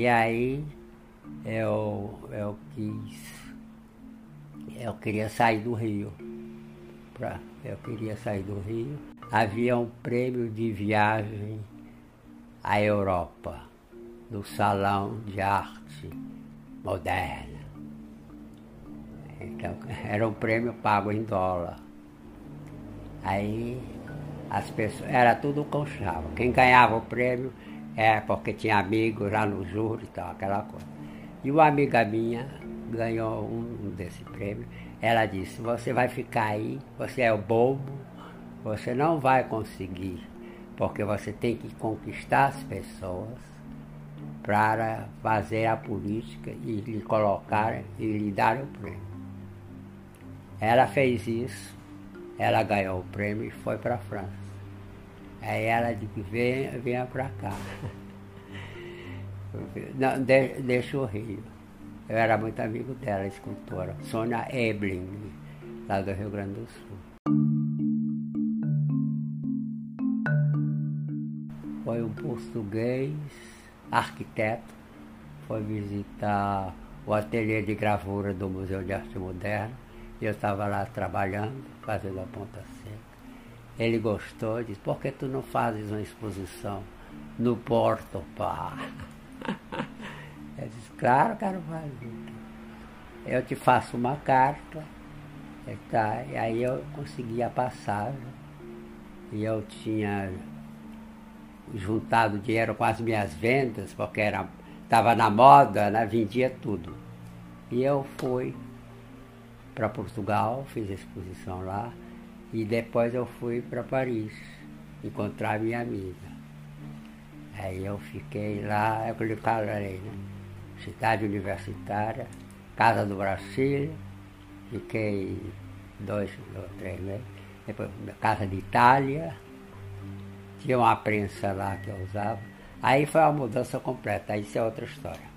E aí eu, eu quis, eu queria sair do Rio. Pra, eu queria sair do Rio. Havia um prêmio de viagem à Europa, no Salão de Arte Moderna. Então, era um prêmio pago em dólar. Aí as pessoas, era tudo conchava. Quem ganhava o prêmio é porque tinha amigos lá no júri e tal, aquela coisa. E uma amiga minha ganhou um desse prêmio. Ela disse, você vai ficar aí, você é o bobo, você não vai conseguir, porque você tem que conquistar as pessoas para fazer a política e lhe colocar e lhe dar o prêmio. Ela fez isso, ela ganhou o prêmio e foi para a França. Aí ela disse, venha, venha para cá. Não, de, deixa o Rio. Eu era muito amigo dela, escultora, Sônia Ebling, lá do Rio Grande do Sul. Foi um português, arquiteto, foi visitar o ateliê de gravura do Museu de Arte Moderna eu estava lá trabalhando, fazendo a ponta seca. Ele gostou, disse, por que tu não fazes uma exposição no Porto, pá? Eu disse, claro, quero fazer. Eu te faço uma carta, e, tá, e aí eu consegui a passagem. E eu tinha juntado dinheiro com as minhas vendas, porque estava na moda, né? vendia tudo. E eu fui para Portugal, fiz a exposição lá, e depois eu fui para Paris encontrar minha amiga. Aí eu fiquei lá, é o que eu né? Cidade Universitária, Casa do Brasil, fiquei dois ou três meses, depois Casa de Itália, tinha uma prensa lá que eu usava. Aí foi uma mudança completa, isso é outra história.